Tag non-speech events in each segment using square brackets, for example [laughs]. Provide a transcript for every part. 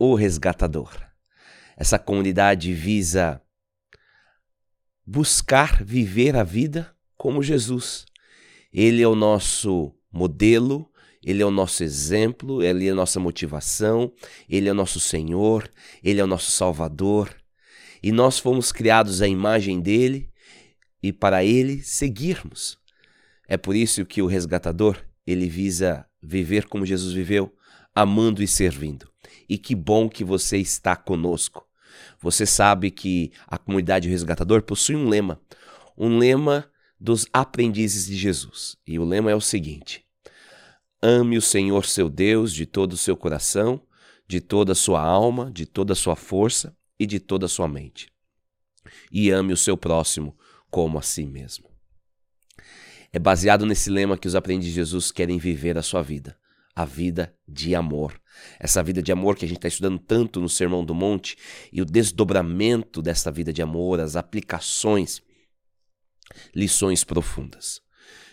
o Resgatador. Essa comunidade visa buscar viver a vida como Jesus. Ele é o nosso modelo, ele é o nosso exemplo, ele é a nossa motivação, ele é o nosso Senhor, ele é o nosso Salvador. E nós fomos criados à imagem dele e para ele seguirmos. É por isso que o resgatador, ele visa viver como Jesus viveu, amando e servindo e que bom que você está conosco. Você sabe que a comunidade resgatador possui um lema, um lema dos aprendizes de Jesus. E o lema é o seguinte: Ame o Senhor seu Deus de todo o seu coração, de toda a sua alma, de toda a sua força e de toda a sua mente. E ame o seu próximo como a si mesmo. É baseado nesse lema que os aprendizes de Jesus querem viver a sua vida a vida de amor. Essa vida de amor que a gente está estudando tanto no Sermão do Monte e o desdobramento dessa vida de amor, as aplicações, lições profundas.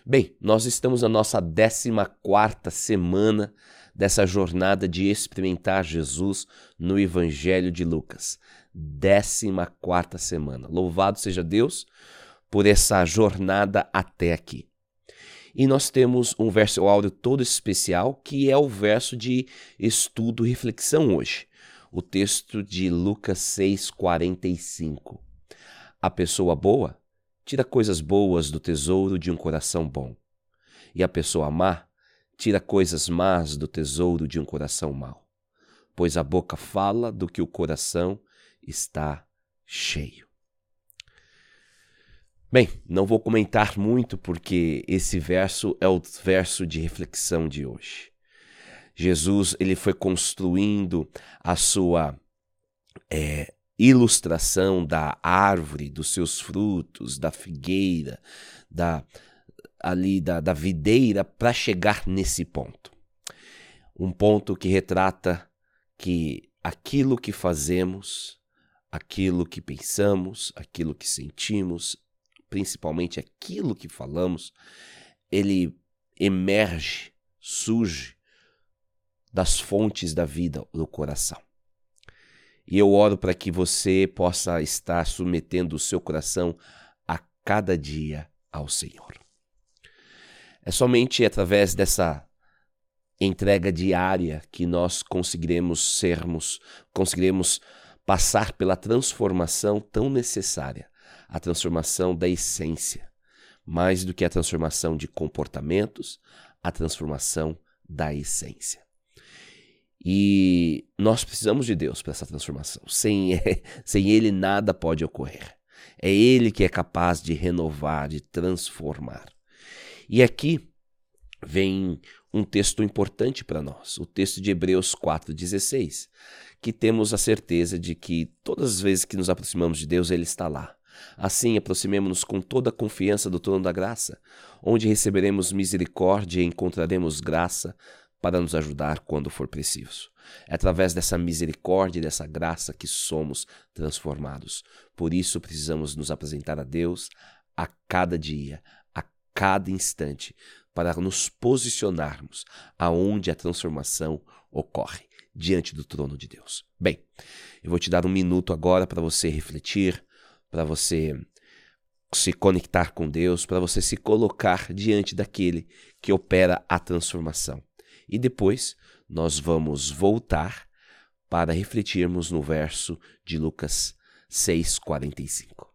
Bem, nós estamos na nossa 14 semana dessa jornada de experimentar Jesus no Evangelho de Lucas. 14 semana. Louvado seja Deus por essa jornada até aqui. E nós temos um verso áudio todo especial, que é o verso de estudo e reflexão hoje. O texto de Lucas 6,45. A pessoa boa tira coisas boas do tesouro de um coração bom. E a pessoa má tira coisas más do tesouro de um coração mau. Pois a boca fala do que o coração está cheio. Bem, não vou comentar muito porque esse verso é o verso de reflexão de hoje. Jesus ele foi construindo a sua é, ilustração da árvore, dos seus frutos, da figueira, da ali da, da videira para chegar nesse ponto. Um ponto que retrata que aquilo que fazemos, aquilo que pensamos, aquilo que sentimos, principalmente aquilo que falamos, ele emerge, surge das fontes da vida do coração. E eu oro para que você possa estar submetendo o seu coração a cada dia ao Senhor. É somente através dessa entrega diária que nós conseguiremos sermos, conseguiremos passar pela transformação tão necessária a transformação da essência, mais do que a transformação de comportamentos, a transformação da essência. E nós precisamos de Deus para essa transformação. Sem, [laughs] sem Ele, nada pode ocorrer. É Ele que é capaz de renovar, de transformar. E aqui vem um texto importante para nós, o texto de Hebreus 4,16, que temos a certeza de que todas as vezes que nos aproximamos de Deus, Ele está lá. Assim, aproximemo-nos com toda a confiança do trono da graça, onde receberemos misericórdia e encontraremos graça para nos ajudar quando for preciso. É através dessa misericórdia e dessa graça que somos transformados. Por isso, precisamos nos apresentar a Deus a cada dia, a cada instante, para nos posicionarmos aonde a transformação ocorre, diante do trono de Deus. Bem, eu vou te dar um minuto agora para você refletir, para você se conectar com Deus, para você se colocar diante daquele que opera a transformação. E depois nós vamos voltar para refletirmos no verso de Lucas 6:45.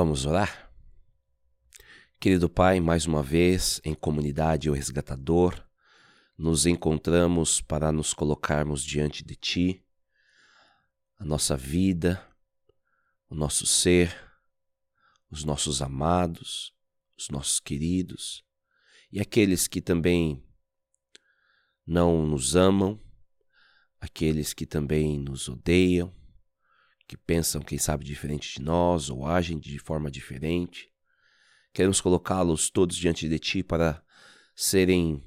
Vamos orar? Querido Pai, mais uma vez, em comunidade o resgatador, nos encontramos para nos colocarmos diante de Ti, a nossa vida, o nosso ser, os nossos amados, os nossos queridos e aqueles que também não nos amam, aqueles que também nos odeiam, que pensam, quem sabe, diferente de nós ou agem de forma diferente. Queremos colocá-los todos diante de Ti para serem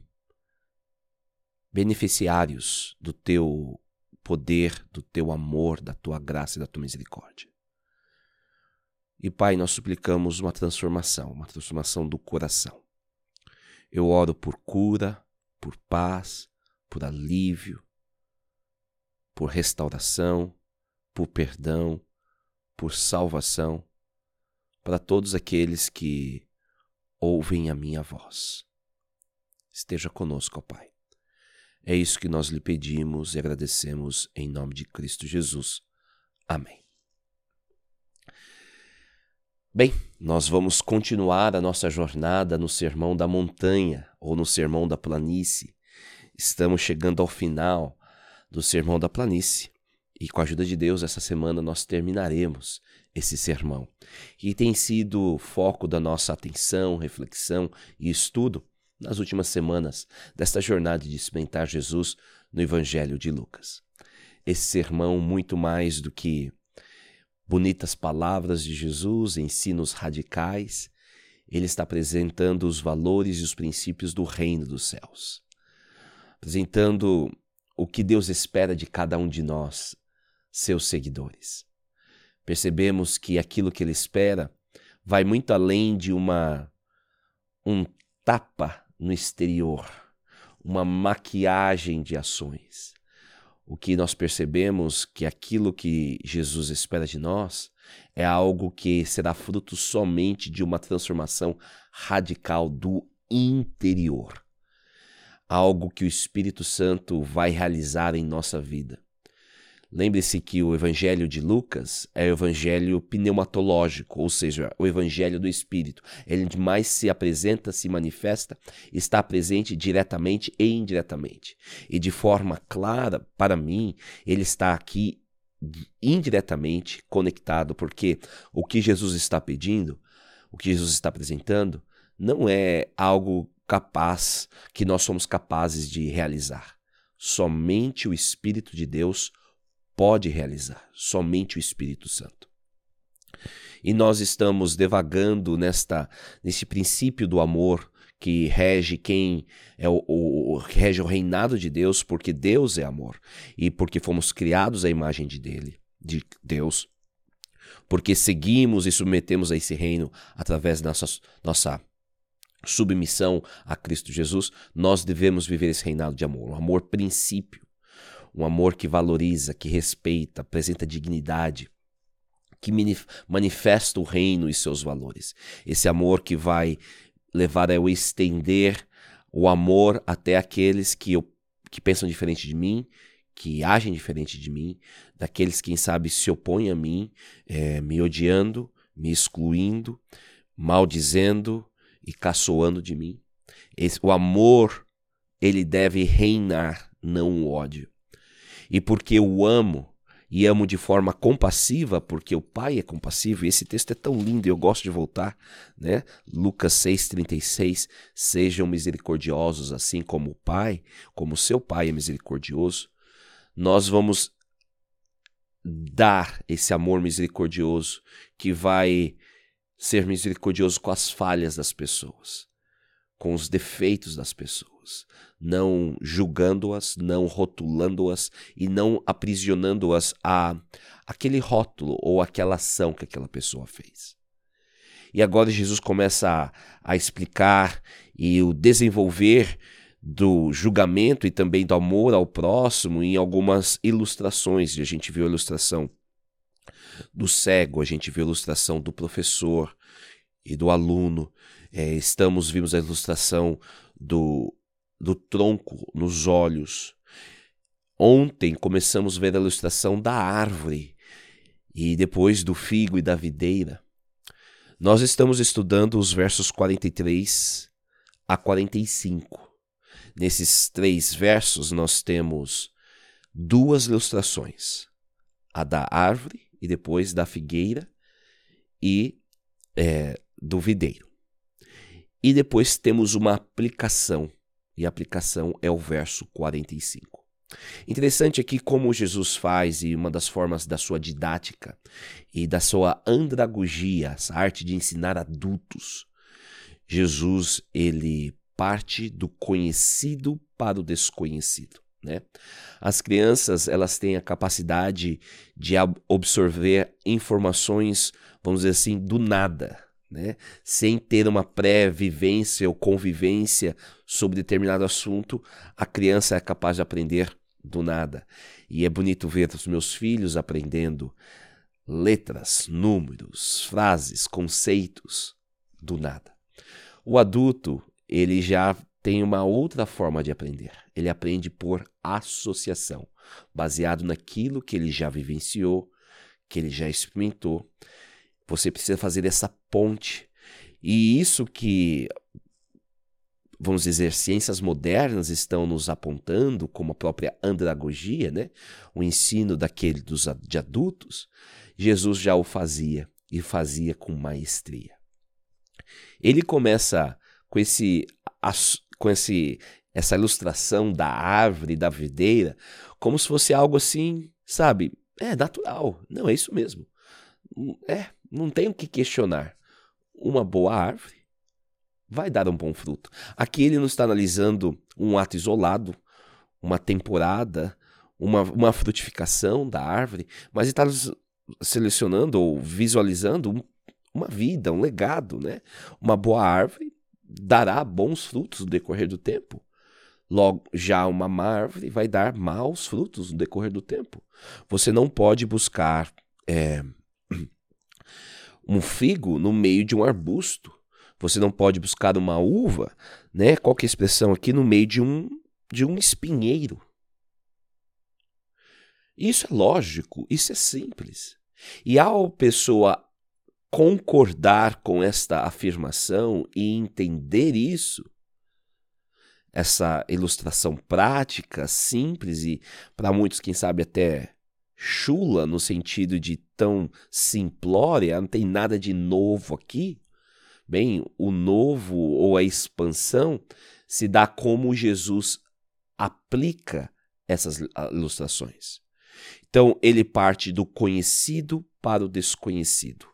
beneficiários do Teu poder, do Teu amor, da Tua graça e da Tua misericórdia. E Pai, nós suplicamos uma transformação, uma transformação do coração. Eu oro por cura, por paz, por alívio, por restauração, por perdão, por salvação, para todos aqueles que ouvem a minha voz. Esteja conosco, ó Pai. É isso que nós lhe pedimos e agradecemos em nome de Cristo Jesus. Amém. Bem, nós vamos continuar a nossa jornada no Sermão da Montanha ou no Sermão da Planície. Estamos chegando ao final do Sermão da Planície e com a ajuda de Deus essa semana nós terminaremos esse sermão. E tem sido foco da nossa atenção, reflexão e estudo nas últimas semanas desta jornada de experimentar Jesus no Evangelho de Lucas. Esse sermão muito mais do que bonitas palavras de Jesus, ensinos radicais, ele está apresentando os valores e os princípios do reino dos céus. Apresentando o que Deus espera de cada um de nós, seus seguidores. Percebemos que aquilo que ele espera vai muito além de uma um tapa no exterior, uma maquiagem de ações o que nós percebemos que aquilo que Jesus espera de nós é algo que será fruto somente de uma transformação radical do interior. Algo que o Espírito Santo vai realizar em nossa vida. Lembre-se que o Evangelho de Lucas é o Evangelho pneumatológico, ou seja, o Evangelho do Espírito. Ele mais se apresenta, se manifesta, está presente diretamente e indiretamente. E de forma clara, para mim, ele está aqui indiretamente conectado, porque o que Jesus está pedindo, o que Jesus está apresentando, não é algo capaz que nós somos capazes de realizar. Somente o Espírito de Deus pode realizar, somente o Espírito Santo. E nós estamos devagando nesta nesse princípio do amor que rege quem é o, o, rege o reinado de Deus, porque Deus é amor e porque fomos criados à imagem de dele, de Deus. Porque seguimos e submetemos a esse reino através da nossa, nossa submissão a Cristo Jesus, nós devemos viver esse reinado de amor, um amor princípio um amor que valoriza, que respeita, apresenta dignidade, que manifesta o reino e seus valores. Esse amor que vai levar a eu estender o amor até aqueles que, eu, que pensam diferente de mim, que agem diferente de mim, daqueles, quem sabe, se opõem a mim, é, me odiando, me excluindo, maldizendo e caçoando de mim. Esse, o amor, ele deve reinar, não o ódio e porque eu amo e amo de forma compassiva, porque o Pai é compassivo, e esse texto é tão lindo e eu gosto de voltar, né? Lucas 6,36, sejam misericordiosos assim como o Pai, como seu Pai é misericordioso. Nós vamos dar esse amor misericordioso que vai ser misericordioso com as falhas das pessoas, com os defeitos das pessoas, não julgando-as, não rotulando-as e não aprisionando-as a aquele rótulo ou aquela ação que aquela pessoa fez. E agora Jesus começa a, a explicar e o desenvolver do julgamento e também do amor ao próximo em algumas ilustrações. E a gente viu a ilustração do cego, a gente viu a ilustração do professor e do aluno. É, estamos vimos a ilustração do do tronco nos olhos. Ontem começamos a ver a ilustração da árvore e depois do figo e da videira. Nós estamos estudando os versos 43 a 45. Nesses três versos, nós temos duas ilustrações: a da árvore e depois da figueira e é, do videiro. E depois temos uma aplicação, e a aplicação é o verso 45. Interessante aqui como Jesus faz, e uma das formas da sua didática e da sua andragogia, essa arte de ensinar adultos. Jesus, ele parte do conhecido para o desconhecido. Né? As crianças elas têm a capacidade de absorver informações, vamos dizer assim, do nada, né? sem ter uma pré-vivência ou convivência sobre determinado assunto, a criança é capaz de aprender do nada. E é bonito ver os meus filhos aprendendo letras, números, frases, conceitos do nada. O adulto, ele já tem uma outra forma de aprender. Ele aprende por associação, baseado naquilo que ele já vivenciou, que ele já experimentou. Você precisa fazer essa ponte. E isso que vamos dizer, ciências modernas estão nos apontando, como a própria andragogia, né? o ensino daquele dos, de adultos, Jesus já o fazia e fazia com maestria. Ele começa com esse com esse essa ilustração da árvore, da videira, como se fosse algo assim, sabe? É natural. Não, é isso mesmo. É, não tem o que questionar. Uma boa árvore vai dar um bom fruto. Aqui ele não está analisando um ato isolado, uma temporada, uma, uma frutificação da árvore, mas ele está selecionando ou visualizando um, uma vida, um legado, né? Uma boa árvore dará bons frutos no decorrer do tempo. Logo, já uma má árvore vai dar maus frutos no decorrer do tempo. Você não pode buscar é, um figo no meio de um arbusto. Você não pode buscar uma uva, né? Qual que é a expressão aqui no meio de um de um espinheiro. Isso é lógico, isso é simples. E ao pessoa concordar com esta afirmação e entender isso, essa ilustração prática, simples e para muitos, quem sabe, até chula no sentido de tão simplória, não tem nada de novo aqui. Bem, o novo ou a expansão se dá como Jesus aplica essas ilustrações. Então, ele parte do conhecido para o desconhecido.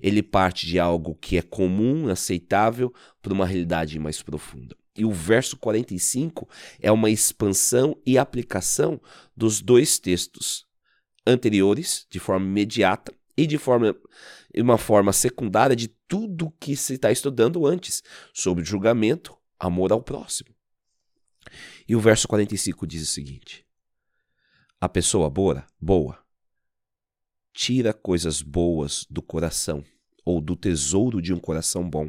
Ele parte de algo que é comum, aceitável, para uma realidade mais profunda. E o verso 45 é uma expansão e aplicação dos dois textos anteriores, de forma imediata, e de forma, uma forma secundária de tudo que se está estudando antes, sobre julgamento, amor ao próximo. E o verso 45 diz o seguinte: A pessoa boa, boa, tira coisas boas do coração, ou do tesouro de um coração bom.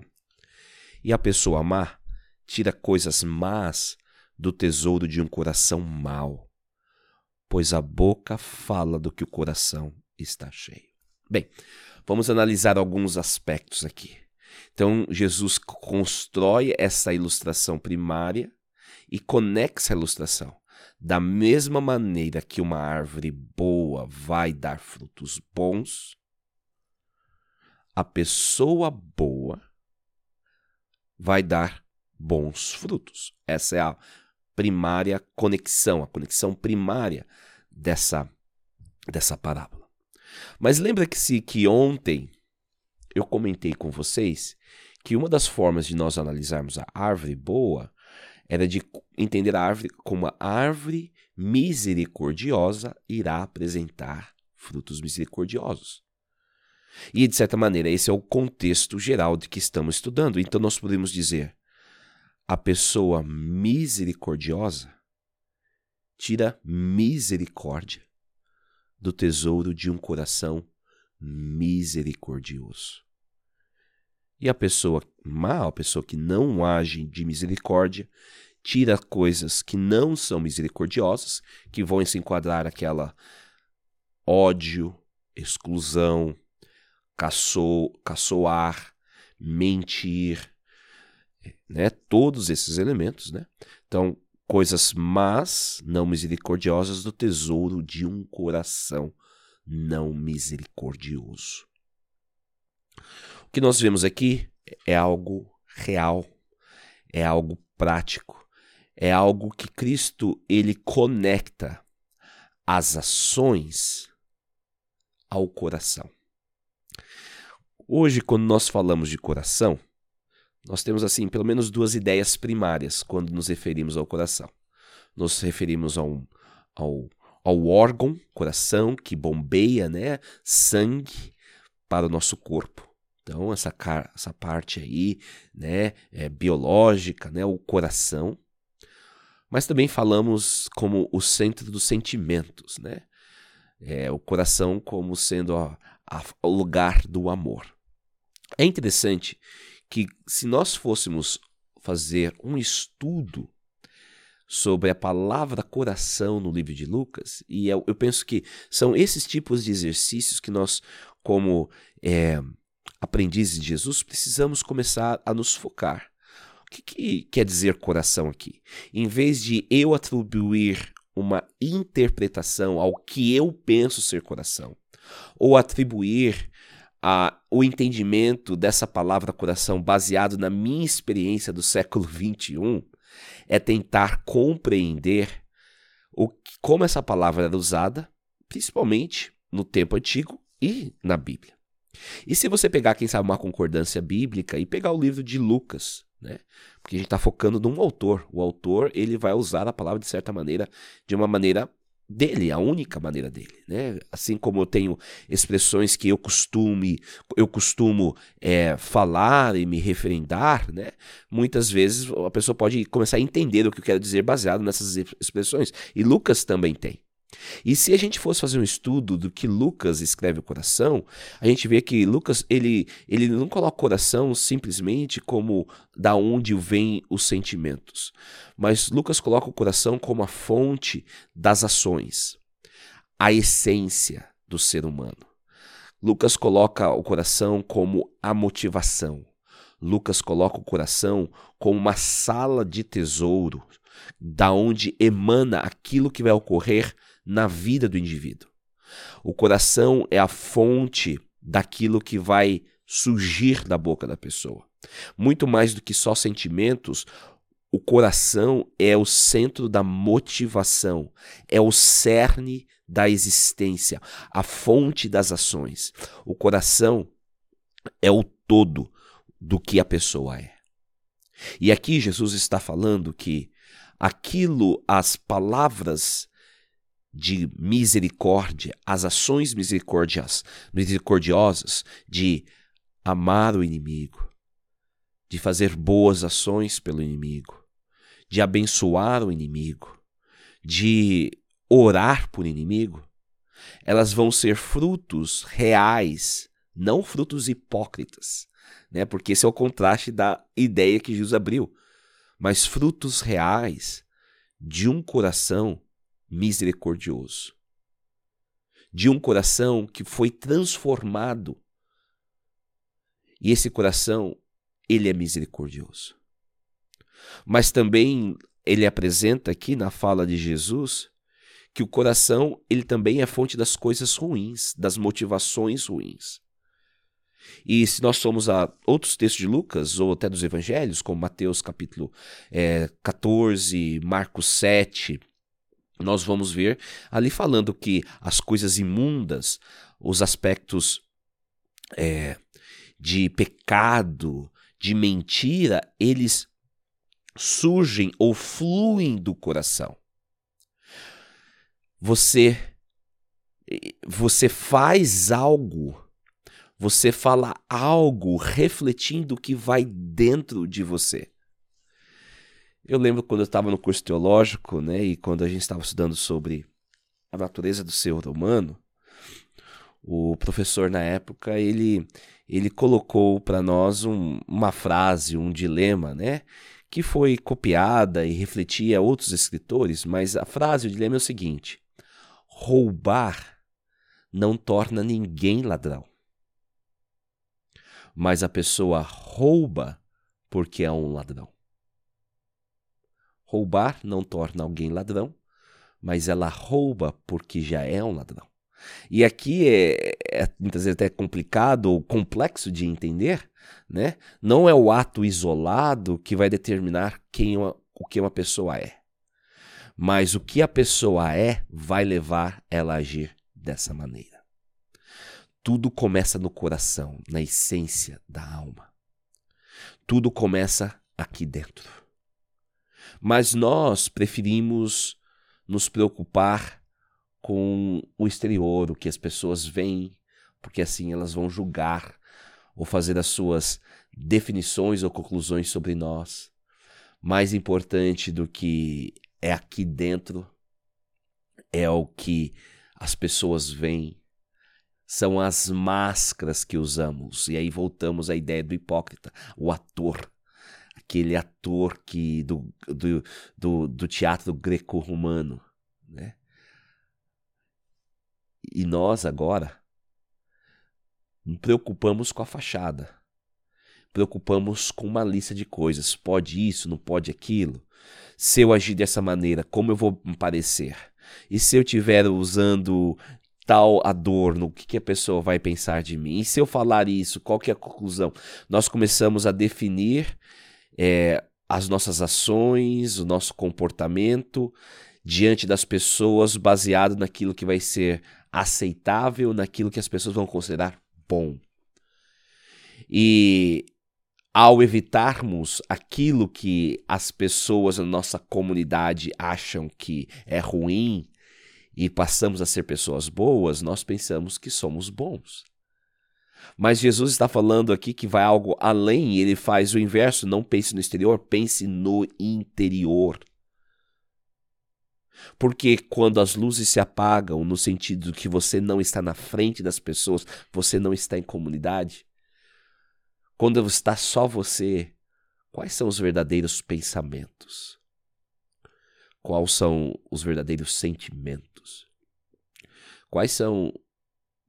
E a pessoa má tira coisas más do tesouro de um coração mau, pois a boca fala do que o coração está cheio. Bem, vamos analisar alguns aspectos aqui. Então, Jesus constrói essa ilustração primária e conexa a ilustração. Da mesma maneira que uma árvore boa vai dar frutos bons, a pessoa boa vai dar bons frutos. Essa é a primária conexão, a conexão primária dessa, dessa parábola. Mas lembra que ontem eu comentei com vocês que uma das formas de nós analisarmos a árvore boa era de entender a árvore como uma árvore misericordiosa irá apresentar frutos misericordiosos. E de certa maneira, esse é o contexto geral de que estamos estudando. Então nós podemos dizer: a pessoa misericordiosa tira misericórdia do tesouro de um coração misericordioso. E a pessoa má, a pessoa que não age de misericórdia, tira coisas que não são misericordiosas, que vão se enquadrar aquela ódio, exclusão, caçoar, mentir, né? Todos esses elementos, né? Então, coisas más, não misericordiosas do tesouro de um coração não misericordioso. O que nós vemos aqui é algo real, é algo prático, é algo que Cristo ele conecta as ações ao coração. Hoje, quando nós falamos de coração, nós temos assim pelo menos duas ideias primárias quando nos referimos ao coração. Nos referimos ao, ao, ao órgão, coração, que bombeia né, sangue para o nosso corpo. Então, essa, essa parte aí, né, é biológica, né, o coração. Mas também falamos como o centro dos sentimentos, né? É, o coração como sendo a, a, o lugar do amor. É interessante que se nós fôssemos fazer um estudo sobre a palavra coração no livro de Lucas, e eu, eu penso que são esses tipos de exercícios que nós, como é, aprendizes de Jesus, precisamos começar a nos focar. O que, que quer dizer coração aqui? Em vez de eu atribuir uma interpretação ao que eu penso ser coração, ou atribuir a, o entendimento dessa palavra coração baseado na minha experiência do século XXI é tentar compreender o, como essa palavra era usada, principalmente no tempo antigo e na Bíblia. E se você pegar, quem sabe, uma concordância bíblica e pegar o livro de Lucas, né? Porque a gente está focando num autor. O autor ele vai usar a palavra de certa maneira, de uma maneira dele, a única maneira dele, né? Assim como eu tenho expressões que eu costume, eu costumo é, falar e me referendar, né? Muitas vezes a pessoa pode começar a entender o que eu quero dizer baseado nessas expressões. E Lucas também tem. E se a gente fosse fazer um estudo do que Lucas escreve o coração, a gente vê que Lucas ele, ele não coloca o coração simplesmente como da onde vêm os sentimentos, mas Lucas coloca o coração como a fonte das ações, a essência do ser humano. Lucas coloca o coração como a motivação. Lucas coloca o coração como uma sala de tesouro, da onde emana aquilo que vai ocorrer na vida do indivíduo. O coração é a fonte daquilo que vai surgir da boca da pessoa. Muito mais do que só sentimentos, o coração é o centro da motivação, é o cerne da existência, a fonte das ações. O coração é o todo do que a pessoa é. E aqui Jesus está falando que aquilo, as palavras de misericórdia, as ações misericordias, misericordiosas de amar o inimigo, de fazer boas ações pelo inimigo, de abençoar o inimigo, de orar por inimigo, elas vão ser frutos reais, não frutos hipócritas, né? Porque esse é o contraste da ideia que Jesus abriu, mas frutos reais de um coração misericordioso, de um coração que foi transformado. E esse coração, ele é misericordioso. Mas também ele apresenta aqui na fala de Jesus que o coração, ele também é fonte das coisas ruins, das motivações ruins. E se nós somos a outros textos de Lucas, ou até dos evangelhos, como Mateus capítulo é, 14, Marcos 7, nós vamos ver ali falando que as coisas imundas, os aspectos é, de pecado, de mentira, eles surgem ou fluem do coração. Você você faz algo, você fala algo refletindo o que vai dentro de você. Eu lembro quando eu estava no curso teológico, né, e quando a gente estava estudando sobre a natureza do ser humano, o professor na época ele ele colocou para nós um, uma frase, um dilema, né, que foi copiada e refletia outros escritores, mas a frase, o dilema é o seguinte: roubar não torna ninguém ladrão. mas a pessoa rouba porque é um ladrão. Roubar não torna alguém ladrão, mas ela rouba porque já é um ladrão. E aqui é, é, muitas vezes até complicado ou complexo de entender, né? Não é o ato isolado que vai determinar quem uma, o que uma pessoa é. Mas o que a pessoa é vai levar ela a agir dessa maneira. Tudo começa no coração, na essência da alma. Tudo começa aqui dentro. Mas nós preferimos nos preocupar com o exterior, o que as pessoas veem, porque assim elas vão julgar ou fazer as suas definições ou conclusões sobre nós. Mais importante do que é aqui dentro é o que as pessoas veem, são as máscaras que usamos. E aí voltamos à ideia do hipócrita, o ator. Aquele ator que do, do, do, do teatro greco-romano. Né? E nós agora nos preocupamos com a fachada. Preocupamos com uma lista de coisas. Pode isso, não pode aquilo. Se eu agir dessa maneira, como eu vou me parecer? E se eu estiver usando tal adorno, o que, que a pessoa vai pensar de mim? E se eu falar isso, qual que é a conclusão? Nós começamos a definir é, as nossas ações, o nosso comportamento diante das pessoas baseado naquilo que vai ser aceitável, naquilo que as pessoas vão considerar bom. E ao evitarmos aquilo que as pessoas na nossa comunidade acham que é ruim e passamos a ser pessoas boas, nós pensamos que somos bons. Mas Jesus está falando aqui que vai algo além, ele faz o inverso, não pense no exterior, pense no interior. Porque quando as luzes se apagam, no sentido que você não está na frente das pessoas, você não está em comunidade, quando está só você, quais são os verdadeiros pensamentos? Quais são os verdadeiros sentimentos? Quais são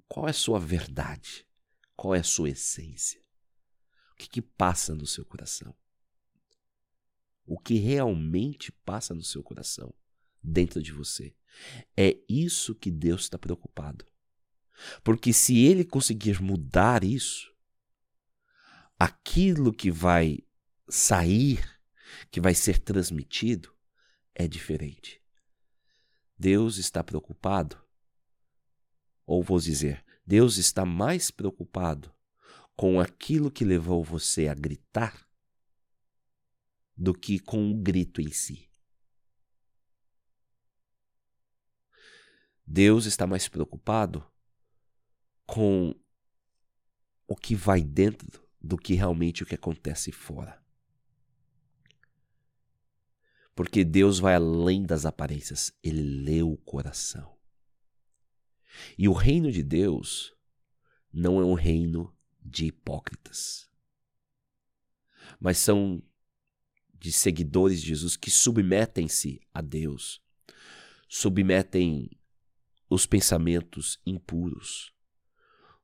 qual é a sua verdade? Qual é a sua essência? O que, que passa no seu coração? O que realmente passa no seu coração, dentro de você? É isso que Deus está preocupado. Porque se ele conseguir mudar isso, aquilo que vai sair, que vai ser transmitido, é diferente. Deus está preocupado, ou vou dizer, Deus está mais preocupado com aquilo que levou você a gritar do que com o grito em si. Deus está mais preocupado com o que vai dentro do que realmente o que acontece fora. Porque Deus vai além das aparências, ele lê o coração. E o reino de Deus não é um reino de hipócritas, mas são de seguidores de Jesus que submetem-se a Deus, submetem os pensamentos impuros,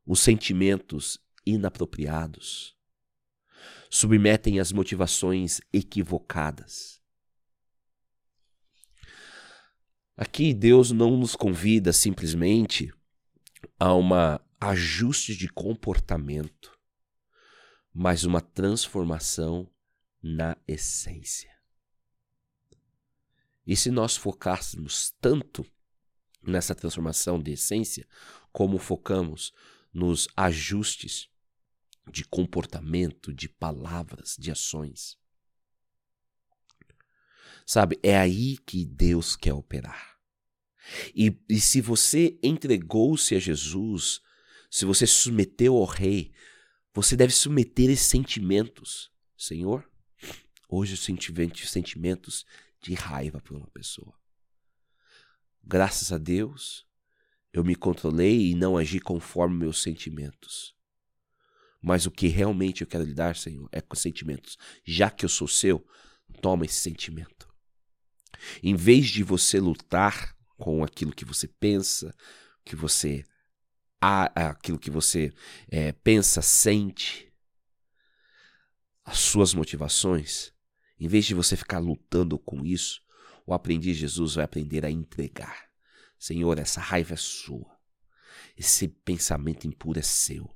os sentimentos inapropriados, submetem as motivações equivocadas. Aqui Deus não nos convida simplesmente a uma ajuste de comportamento, mas uma transformação na essência. E se nós focássemos tanto nessa transformação de essência, como focamos nos ajustes de comportamento, de palavras, de ações. Sabe, é aí que Deus quer operar. E, e se você entregou-se a Jesus, se você se submeteu ao Rei, você deve submeter esses sentimentos. Senhor, hoje eu senti sentimentos de raiva por uma pessoa. Graças a Deus, eu me controlei e não agi conforme meus sentimentos. Mas o que realmente eu quero lhe dar, Senhor, é com sentimentos. Já que eu sou seu, toma esse sentimento. Em vez de você lutar com aquilo que você pensa, que você aquilo que você é, pensa, sente, as suas motivações, em vez de você ficar lutando com isso, o aprendiz Jesus vai aprender a entregar. Senhor, essa raiva é sua. Esse pensamento impuro é seu.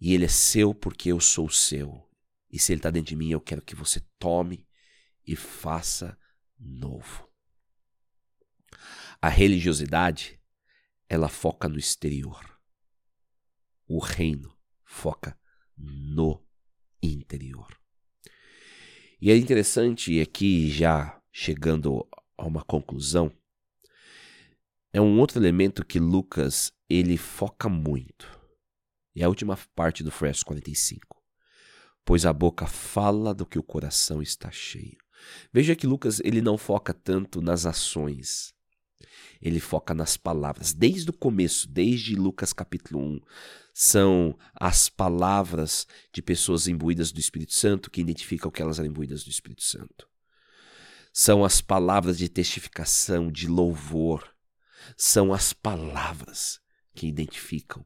E ele é seu porque eu sou seu. E se ele está dentro de mim, eu quero que você tome e faça novo. A religiosidade, ela foca no exterior. O reino foca no interior. E é interessante aqui, já chegando a uma conclusão, é um outro elemento que Lucas ele foca muito. É a última parte do verso 45. Pois a boca fala do que o coração está cheio. Veja que Lucas ele não foca tanto nas ações. Ele foca nas palavras. Desde o começo, desde Lucas capítulo 1, são as palavras de pessoas imbuídas do Espírito Santo que identificam que elas eram imbuídas do Espírito Santo. São as palavras de testificação, de louvor. São as palavras que identificam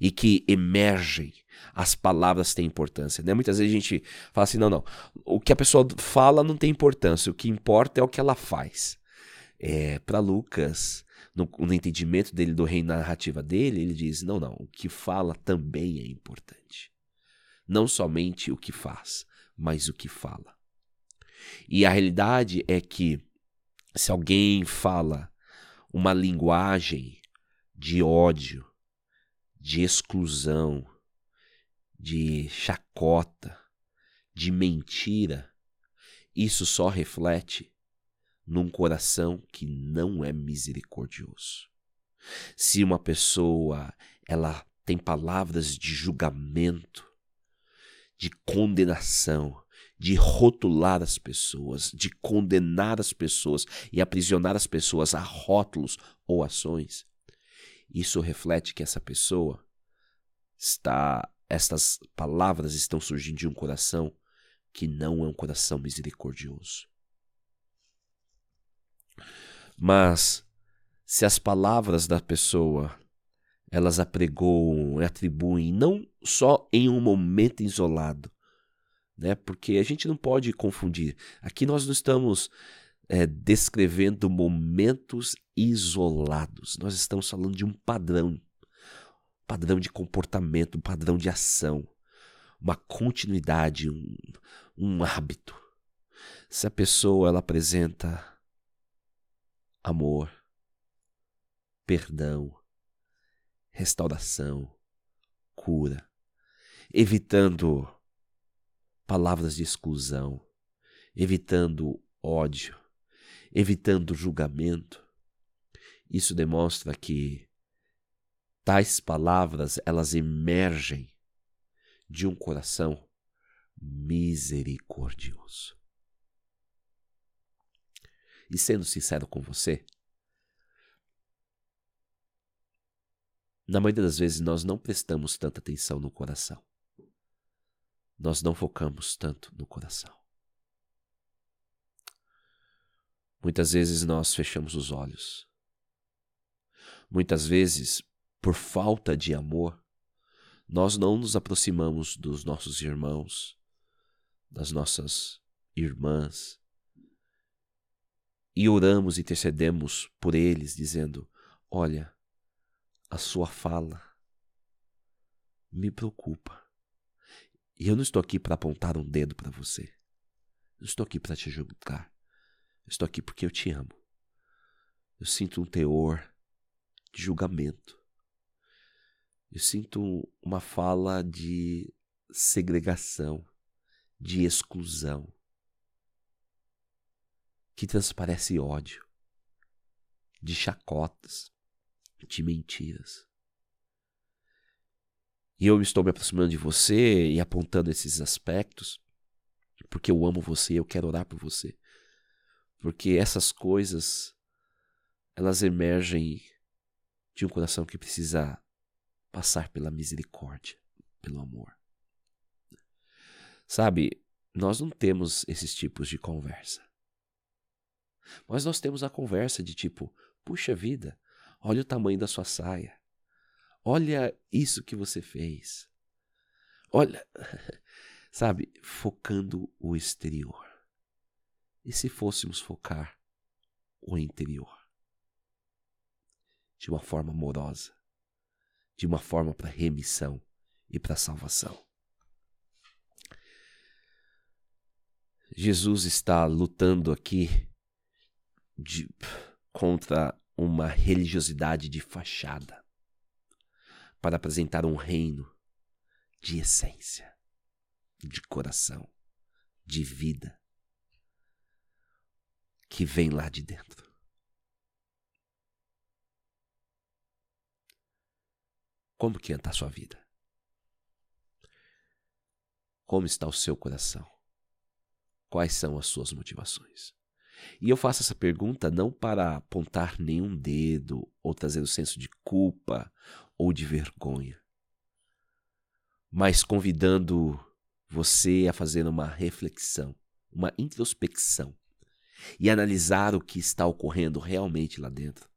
e que emergem. As palavras têm importância, né? Muitas vezes a gente fala assim, não, não, o que a pessoa fala não tem importância, o que importa é o que ela faz. É, Para Lucas, no, no, entendimento dele do reino narrativa dele, ele diz, não, não, o que fala também é importante. Não somente o que faz, mas o que fala. E a realidade é que se alguém fala uma linguagem de ódio, de exclusão, de chacota, de mentira, isso só reflete num coração que não é misericordioso. Se uma pessoa ela tem palavras de julgamento, de condenação, de rotular as pessoas, de condenar as pessoas e aprisionar as pessoas a rótulos ou ações, isso reflete que essa pessoa está, estas palavras estão surgindo de um coração que não é um coração misericordioso. Mas se as palavras da pessoa elas apregoam, atribuem não só em um momento isolado, né? Porque a gente não pode confundir. Aqui nós não estamos é, descrevendo momentos isolados. Nós estamos falando de um padrão, padrão de comportamento, um padrão de ação, uma continuidade, um, um hábito. Se a pessoa ela apresenta amor, perdão, restauração, cura, evitando palavras de exclusão, evitando ódio, evitando julgamento. Isso demonstra que tais palavras elas emergem de um coração misericordioso. E sendo sincero com você, na maioria das vezes nós não prestamos tanta atenção no coração. Nós não focamos tanto no coração. Muitas vezes nós fechamos os olhos. Muitas vezes, por falta de amor, nós não nos aproximamos dos nossos irmãos, das nossas irmãs, e oramos e intercedemos por eles, dizendo: Olha, a sua fala me preocupa. E eu não estou aqui para apontar um dedo para você. Eu estou aqui para te julgar. Estou aqui porque eu te amo. Eu sinto um teor de julgamento. Eu sinto uma fala de segregação, de exclusão, que transparece ódio, de chacotas, de mentiras. E eu estou me aproximando de você e apontando esses aspectos, porque eu amo você e eu quero orar por você. Porque essas coisas elas emergem de um coração que precisa passar pela misericórdia, pelo amor. Sabe, nós não temos esses tipos de conversa. Mas nós temos a conversa de tipo, puxa vida, olha o tamanho da sua saia. Olha isso que você fez. Olha, [laughs] sabe, focando o exterior. E se fôssemos focar o interior? De uma forma amorosa, de uma forma para remissão e para salvação. Jesus está lutando aqui de, contra uma religiosidade de fachada para apresentar um reino de essência, de coração, de vida que vem lá de dentro. Como que está a sua vida? Como está o seu coração? Quais são as suas motivações? E eu faço essa pergunta não para apontar nenhum dedo ou trazer o senso de culpa ou de vergonha, mas convidando você a fazer uma reflexão, uma introspecção e analisar o que está ocorrendo realmente lá dentro,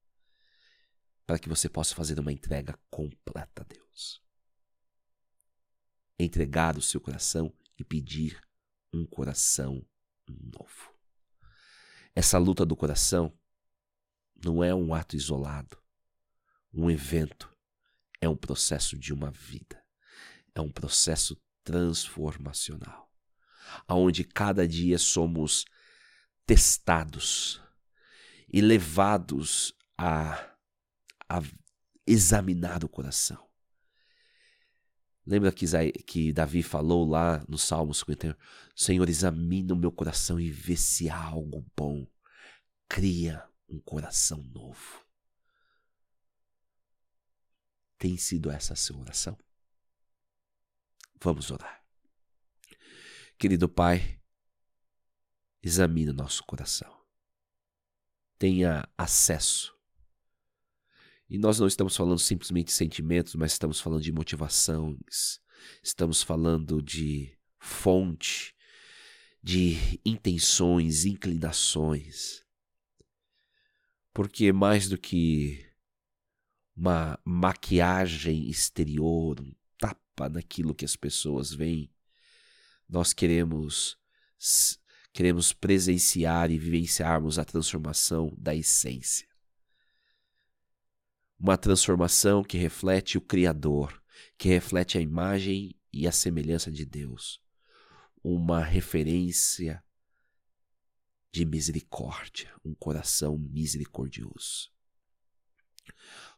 para que você possa fazer uma entrega completa a Deus. Entregar o seu coração e pedir um coração novo. Essa luta do coração não é um ato isolado, um evento, é um processo de uma vida, é um processo transformacional, aonde cada dia somos testados e levados a, a examinar o coração. Lembra que, que Davi falou lá no Salmo 51? Senhor, examina o meu coração e vê se há algo bom. Cria um coração novo. Tem sido essa a sua oração? Vamos orar. Querido Pai, examine o nosso coração. Tenha acesso e nós não estamos falando simplesmente de sentimentos, mas estamos falando de motivações, estamos falando de fonte, de intenções, inclinações. Porque mais do que uma maquiagem exterior, um tapa naquilo que as pessoas veem, nós queremos queremos presenciar e vivenciarmos a transformação da essência uma transformação que reflete o Criador, que reflete a imagem e a semelhança de Deus, uma referência de misericórdia, um coração misericordioso.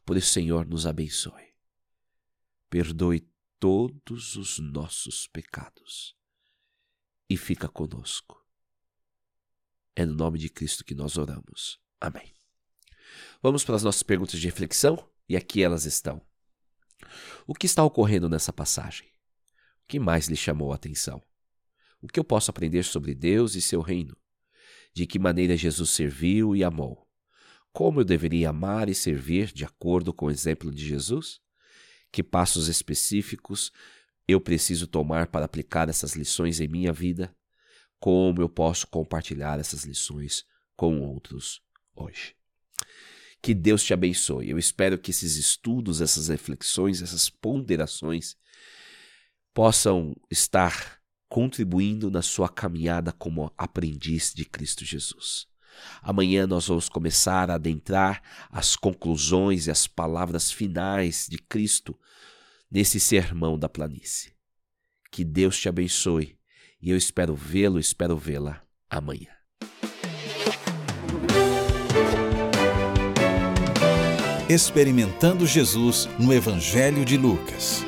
Por isso, Senhor, nos abençoe. Perdoe todos os nossos pecados e fica conosco. É no nome de Cristo que nós oramos. Amém. Vamos para as nossas perguntas de reflexão e aqui elas estão. O que está ocorrendo nessa passagem? O que mais lhe chamou a atenção? O que eu posso aprender sobre Deus e seu reino? De que maneira Jesus serviu e amou? Como eu deveria amar e servir de acordo com o exemplo de Jesus? Que passos específicos eu preciso tomar para aplicar essas lições em minha vida? Como eu posso compartilhar essas lições com outros hoje? Que Deus te abençoe. Eu espero que esses estudos, essas reflexões, essas ponderações possam estar contribuindo na sua caminhada como aprendiz de Cristo Jesus. Amanhã nós vamos começar a adentrar as conclusões e as palavras finais de Cristo nesse sermão da planície. Que Deus te abençoe e eu espero vê-lo, espero vê-la amanhã. Experimentando Jesus no Evangelho de Lucas.